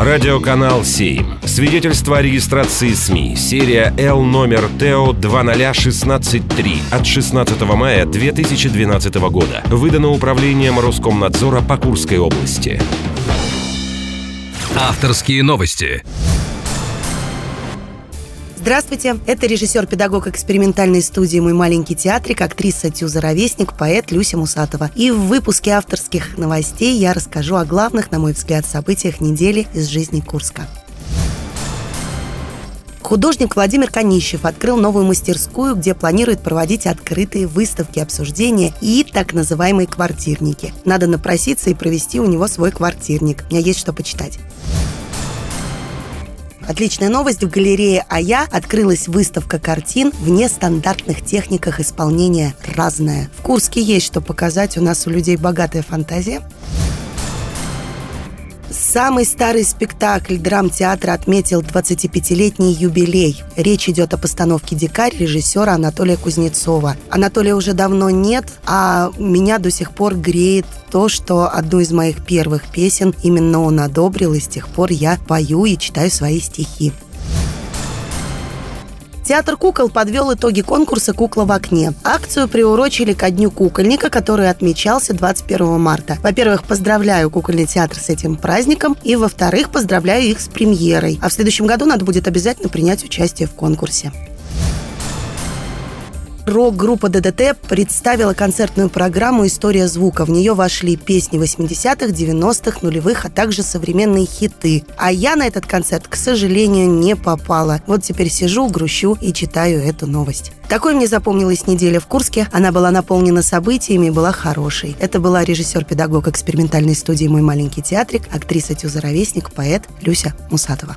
Радиоканал 7. Свидетельство о регистрации СМИ. Серия Л номер ТО 20163 от 16 мая 2012 года. Выдано управлением Роскомнадзора по Курской области. Авторские новости. Здравствуйте, это режиссер-педагог экспериментальной студии «Мой маленький театрик», актриса Тюза Ровесник, поэт Люся Мусатова. И в выпуске авторских новостей я расскажу о главных, на мой взгляд, событиях недели из жизни Курска. Художник Владимир Конищев открыл новую мастерскую, где планирует проводить открытые выставки, обсуждения и так называемые квартирники. Надо напроситься и провести у него свой квартирник. У меня есть что почитать. Отличная новость. В галерее «Ая» открылась выставка картин в нестандартных техниках исполнения «Разная». В Курске есть что показать. У нас у людей богатая фантазия. Самый старый спектакль драмтеатра отметил 25-летний юбилей. Речь идет о постановке «Дикарь» режиссера Анатолия Кузнецова. Анатолия уже давно нет, а меня до сих пор греет то, что одну из моих первых песен именно он одобрил, и с тех пор я пою и читаю свои стихи. Театр кукол подвел итоги конкурса «Кукла в окне». Акцию приурочили ко Дню кукольника, который отмечался 21 марта. Во-первых, поздравляю кукольный театр с этим праздником, и, во-вторых, поздравляю их с премьерой. А в следующем году надо будет обязательно принять участие в конкурсе рок-группа ДДТ представила концертную программу «История звука». В нее вошли песни 80-х, 90-х, нулевых, а также современные хиты. А я на этот концерт, к сожалению, не попала. Вот теперь сижу, грущу и читаю эту новость. Такой мне запомнилась неделя в Курске. Она была наполнена событиями и была хорошей. Это была режиссер-педагог экспериментальной студии «Мой маленький театрик», актриса Тюза Ровесник, поэт Люся Мусатова.